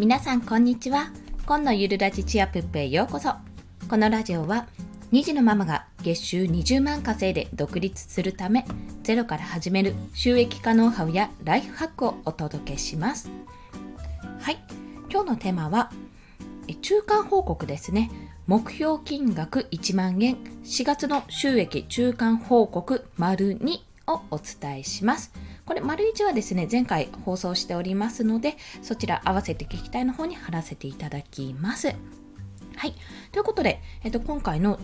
皆さんこんにちは。今のゆるラジチアプップへようこそ。このラジオは2児のママが月収20万稼いで独立するためゼロから始める収益化ノウハウやライフハックをお届けします。はい。今日のテーマは中間報告ですね。目標金額1万円4月の収益中間報告丸2をお伝えします。これ、丸1はですね、前回放送しておりますので、そちら合わせて聞きたいの方に貼らせていただきます。はい。ということで、えっと、今回の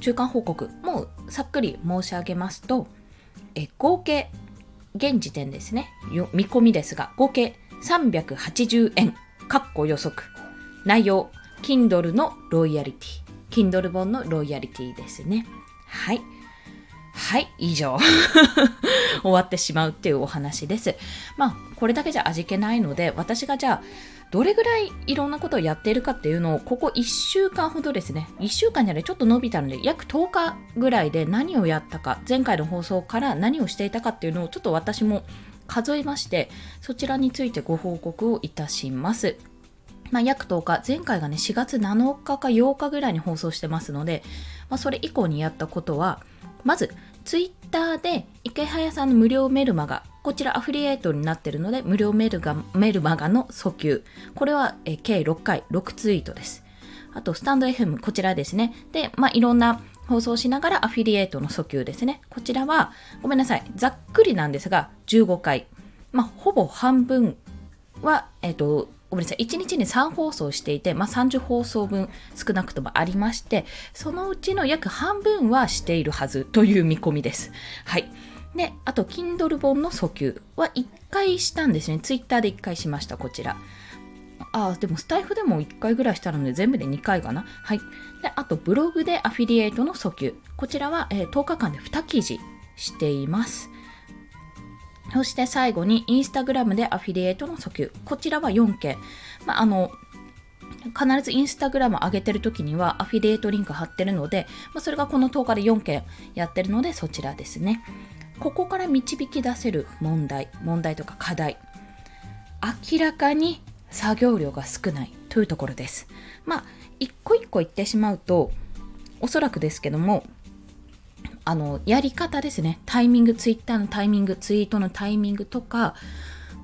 中間報告、もうさっくり申し上げますと、え合計、現時点ですね、見込みですが、合計380円、かっこ予測。内容、Kindle のロイヤリティ。Kindle 本のロイヤリティですね。はい。はい、以上。終わってしまうっていうお話です。まあ、これだけじゃ味気ないので、私がじゃあ、どれぐらいいろんなことをやっているかっていうのを、ここ1週間ほどですね、1週間じゃない、ちょっと伸びたので、約10日ぐらいで何をやったか、前回の放送から何をしていたかっていうのを、ちょっと私も数えまして、そちらについてご報告をいたします。まあ、約10日、前回がね、4月7日か8日ぐらいに放送してますので、まあ、それ以降にやったことは、まず、ツイッターで池早さんの無料メルマガ、こちらアフィリエイトになっているので、無料メルガメルマガの訴求。これはえ計6回、6ツイートです。あと、スタンド FM、こちらですね。で、まあ、いろんな放送しながらアフィリエイトの訴求ですね。こちらは、ごめんなさい、ざっくりなんですが、15回。まあ、ほぼ半分は、えっ、ー、と、ごめんなさい、1日に3放送していて、まあ、30放送分少なくともありまして、そのうちの約半分はしているはずという見込みです。はい。で、あと、Kindle 本の訴求は1回したんですね。Twitter で1回しました、こちら。あ、でもスタイフでも1回ぐらいしたので全部で2回かな。はい。で、あと、ブログでアフィリエイトの訴求。こちらは、えー、10日間で2記事しています。そして最後にインスタグラムでアフィリエイトの訴求。こちらは4件。まあ、あの、必ずインスタグラム上げてる時にはアフィリエイトリンク貼ってるので、まあ、それがこの10日で4件やってるのでそちらですね。ここから導き出せる問題、問題とか課題。明らかに作業量が少ないというところです。まあ、一個一個言ってしまうと、おそらくですけども、あの、やり方ですね。タイミング、ツイッターのタイミング、ツイートのタイミングとか、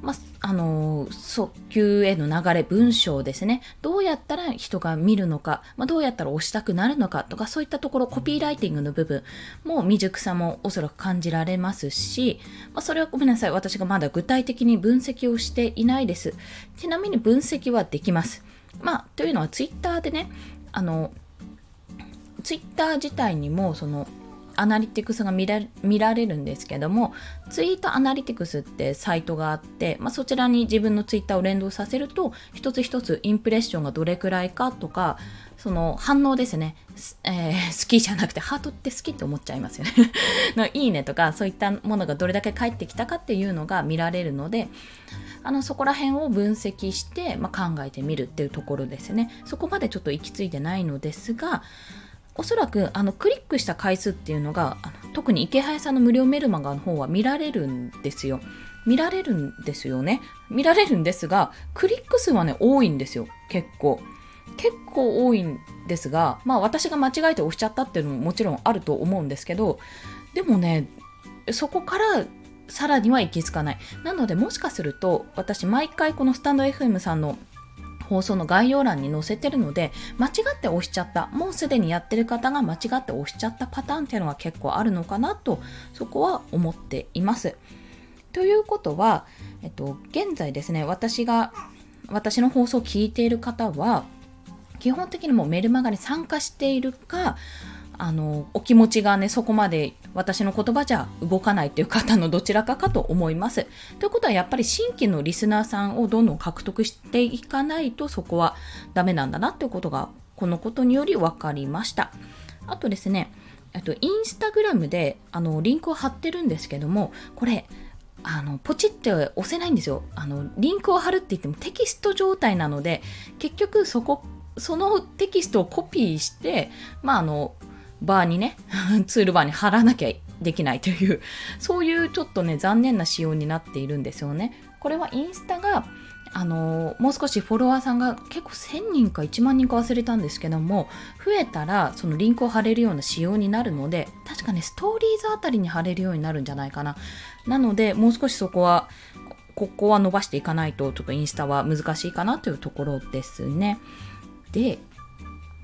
まあ、あの、訴求への流れ、文章ですね。どうやったら人が見るのか、まあ、どうやったら押したくなるのかとか、そういったところ、コピーライティングの部分も未熟さもおそらく感じられますし、まあ、それはごめんなさい。私がまだ具体的に分析をしていないです。ちなみに分析はできます。まあ、というのはツイッターでね、あの、ツイッター自体にも、その、アナリティクスが見られるんですけどもツイートアナリティクスってサイトがあって、まあ、そちらに自分のツイッターを連動させると一つ一つインプレッションがどれくらいかとかその反応ですね、えー、好きじゃなくてハートって好きって思っちゃいますよね。のいいねとかそういったものがどれだけ返ってきたかっていうのが見られるのであのそこら辺を分析して、まあ、考えてみるっていうところですね。そこまでちょっと行き着いてないのですがおそらくあのクリックした回数っていうのが特に池早さんの無料メルマガの方は見られるんですよ。見られるんですよね。見られるんですが、クリック数はね、多いんですよ。結構。結構多いんですが、まあ私が間違えて押しちゃったっていうのももちろんあると思うんですけど、でもね、そこからさらには行き着かない。なのでもしかすると、私毎回このスタンド FM さんの放送の概要欄に載せてるので、間違って押しちゃった、もうすでにやってる方が間違って押しちゃったパターンっていうのが結構あるのかなと、そこは思っています。ということは、えっと、現在ですね、私が、私の放送を聞いている方は、基本的にもメルマガに参加しているか、あの、お気持ちがね、そこまで私の言葉じゃ動かないっていう方のどちらかかと思います。ということはやっぱり新規のリスナーさんをどんどん獲得していかないとそこはダメなんだなっていうことがこのことにより分かりました。あとですね、とインスタグラムであのリンクを貼ってるんですけども、これ、あのポチって押せないんですよあの。リンクを貼るって言ってもテキスト状態なので、結局そこ、そのテキストをコピーして、まあ、あのバーにね、ツールバーに貼らなきゃできないという、そういうちょっとね、残念な仕様になっているんですよね。これはインスタが、あのもう少しフォロワーさんが結構1000人か1万人か忘れたんですけども増えたらそのリンクを貼れるような仕様になるので確かねストーリーズあたりに貼れるようになるんじゃないかななのでもう少しそこはここは伸ばしていかないとちょっとインスタは難しいかなというところですねで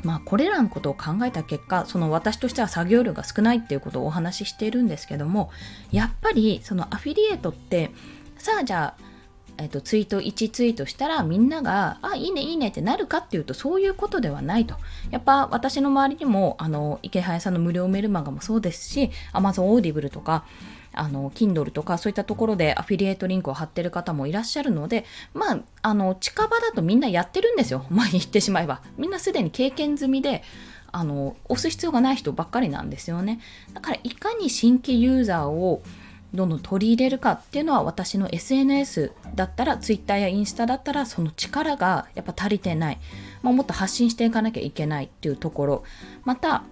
まあこれらのことを考えた結果その私としては作業量が少ないっていうことをお話ししているんですけどもやっぱりそのアフィリエイトってさあじゃあえっと、ツイート1ツイートしたらみんなが「あいいねいいね」ってなるかっていうとそういうことではないと。やっぱ私の周りにもあのイケハヤさんの無料メルマガもそうですし Amazon オーディブルとかあの Kindle とかそういったところでアフィリエイトリンクを貼ってる方もいらっしゃるのでまああの近場だとみんなやってるんですよ。まあ言ってしまえば。みんなすでに経験済みであの押す必要がない人ばっかりなんですよね。だからいかに新規ユーザーをどんどん取り入れるかっていうのは私の SNS だったら Twitter やインスタだったらその力がやっぱ足りてない、まあ、もっと発信していかなきゃいけないっていうところ。また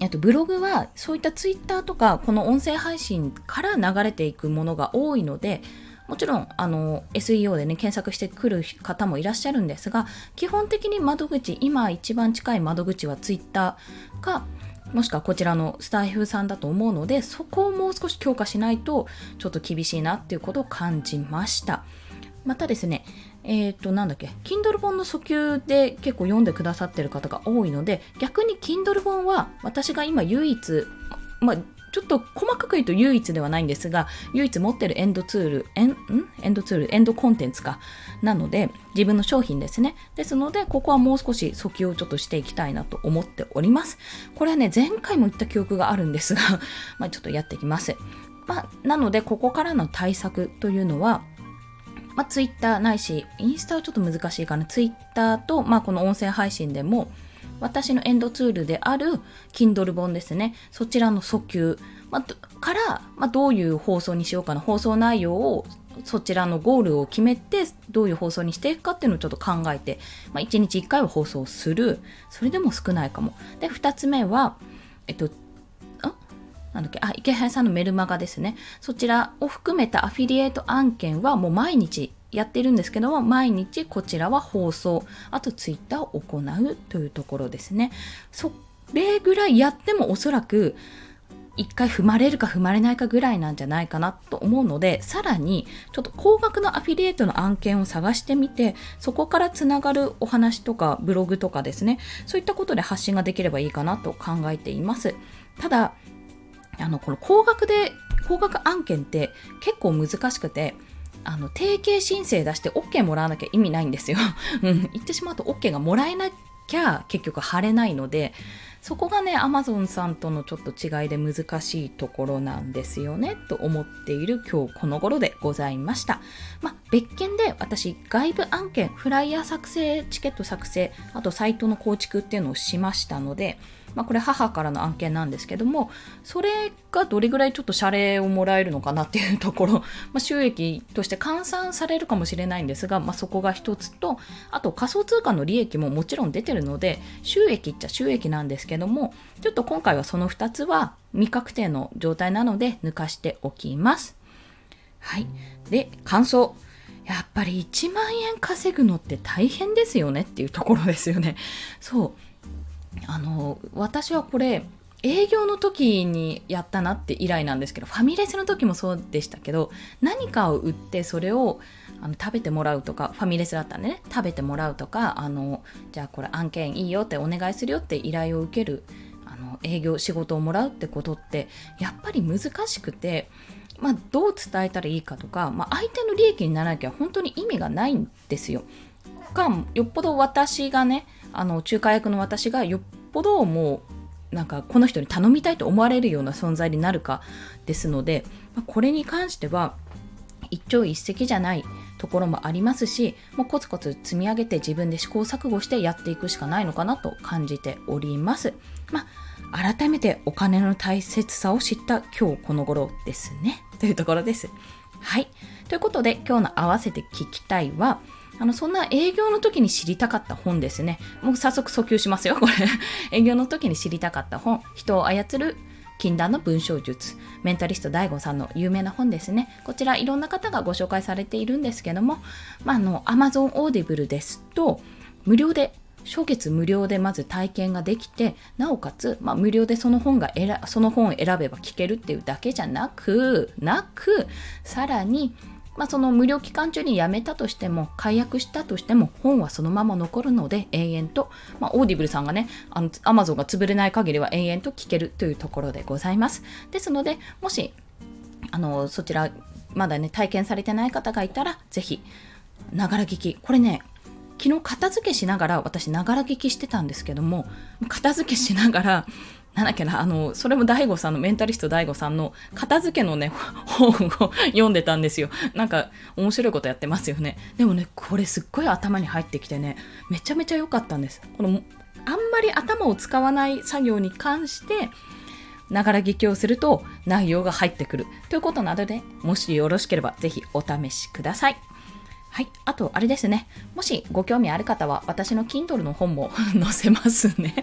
えっと、ブログはそういったツイッターとかこの音声配信から流れていくものが多いのでもちろんあの SEO でね検索してくる方もいらっしゃるんですが基本的に窓口今一番近い窓口はツイッターかもしくはこちらのスタイフさんだと思うのでそこをもう少し強化しないとちょっと厳しいなっていうことを感じました。またですねえっ、と、なんだっけ、Kindle 本の訴求で結構読んでくださってる方が多いので、逆に Kindle 本は私が今唯一、まあ、ちょっと細かく言うと唯一ではないんですが、唯一持ってるエンドツール、エン、ん？エンドツール、エンドコンテンツか。なので、自分の商品ですね。ですので、ここはもう少し訴求をちょっとしていきたいなと思っております。これはね、前回も言った記憶があるんですが、まあちょっとやっていきます。まあ、なので、ここからの対策というのは、まあ、ツイッターないし、インスタはちょっと難しいかな。ツイッターと、まあ、この音声配信でも、私のエンドツールである Kindle 本ですね。そちらの訴求、まあ、から、まあ、どういう放送にしようかな。放送内容をそちらのゴールを決めてどういう放送にしていくかっていうのをちょっと考えて、まあ、1日1回は放送するそれでも少ないかもで2つ目はえっとなんだっけ、あ、池原さんのメルマガですね。そちらを含めたアフィリエイト案件はもう毎日やってるんですけども、毎日こちらは放送、あとツイッターを行うというところですね。それぐらいやってもおそらく、一回踏まれるか踏まれないかぐらいなんじゃないかなと思うので、さらにちょっと高額のアフィリエイトの案件を探してみて、そこからつながるお話とかブログとかですね、そういったことで発信ができればいいかなと考えています。ただ、あのこの高額で高額案件って結構難しくてあの提携申請出して OK もらわなきゃ意味ないんですよ。うん、言ってしまうと OK がもらえなきゃ結局貼れないのでそこがね Amazon さんとのちょっと違いで難しいところなんですよねと思っている今日この頃でございました。まあ、別件で私外部案件フライヤー作成チケット作成あとサイトの構築っていうのをしましたのでまあ、これ母からの案件なんですけどもそれがどれぐらいちょっと謝礼をもらえるのかなっていうところ、まあ、収益として換算されるかもしれないんですが、まあ、そこが一つとあと仮想通貨の利益ももちろん出てるので収益っちゃ収益なんですけどもちょっと今回はその2つは未確定の状態なので抜かしておきます。はい。で、感想。やっぱり1万円稼ぐのって大変ですよねっていうところですよね。そう。あの私はこれ営業の時にやったなって以来なんですけどファミレスの時もそうでしたけど何かを売ってそれをあの食べてもらうとかファミレスだったんでね食べてもらうとかあのじゃあこれ案件いいよってお願いするよって依頼を受けるあの営業仕事をもらうってことってやっぱり難しくて、まあ、どう伝えたらいいかとか、まあ、相手の利益にならなきゃ本当に意味がないんですよ。かよっぽど私がねあの仲介役の私がよっぽどもうなんかこの人に頼みたいと思われるような存在になるかですので、これに関しては一朝一夕じゃないところもありますしもうコツコツ積み上げて自分で試行錯誤してやっていくしかないのかなと感じております。まあ、改めてお金の大切さを知った今日この頃ですねというところです。はい。ということで今日の合わせて聞きたいはあの、そんな営業の時に知りたかった本ですね。もう早速訴求しますよ、これ。営業の時に知りたかった本。人を操る禁断の文章術メンタリスト DAIGO さんの有名な本ですねこちらいろんな方がご紹介されているんですけども、まあ、あの Amazon Audible ですと無料で初月無料でまず体験ができてなおかつ、まあ、無料でその本がその本を選べば聞けるっていうだけじゃなくなくさらにまあ、その無料期間中にやめたとしても解約したとしても本はそのまま残るので永遠と、まあ、 Audible さんがねあの Amazon が潰れない限りは永遠と聞けるというところでございます。ですのでもしあのそちらまだね体験されてない方がいたらぜひながら聞き。これね昨日片付けしながら私ながら聞きしてたんですけども片付けしながらなんだっけな、あの、それも DAIGO さんの、メンタリスト DAIGO さんの片付けのね、本を読んでたんですよ。なんか、面白いことやってますよね。でもね、これすっごい頭に入ってきてね、めちゃめちゃ良かったんです。この、あんまり頭を使わない作業に関して、ながら聞きをすると内容が入ってくるということなので、もしよろしければぜひお試しください。はい。あと、あれですね。もしご興味ある方は、私の Kindle の本も 載せますね。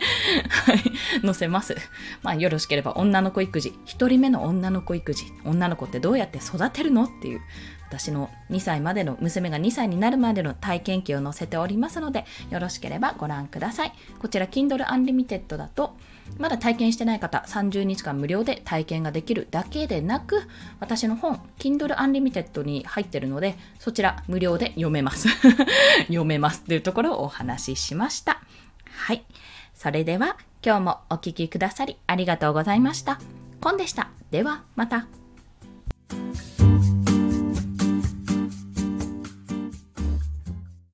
はい。載せます。まあ、よろしければ、女の子育児。一人目の女の子育児。女の子ってどうやって育てるの？っていう、私の2歳までの、娘が2歳になるまでの体験記を載せておりますので、よろしければご覧ください。こちら、Kindle Unlimited だと、まだ体験してない方、30日間無料で体験ができるだけでなく、私の本、Kindle Unlimited に入ってるので、そちら無料で読めます。読めますというところをお話ししました。はい。それでは、今日もお聴きくださりありがとうございました。コンでした。では、また。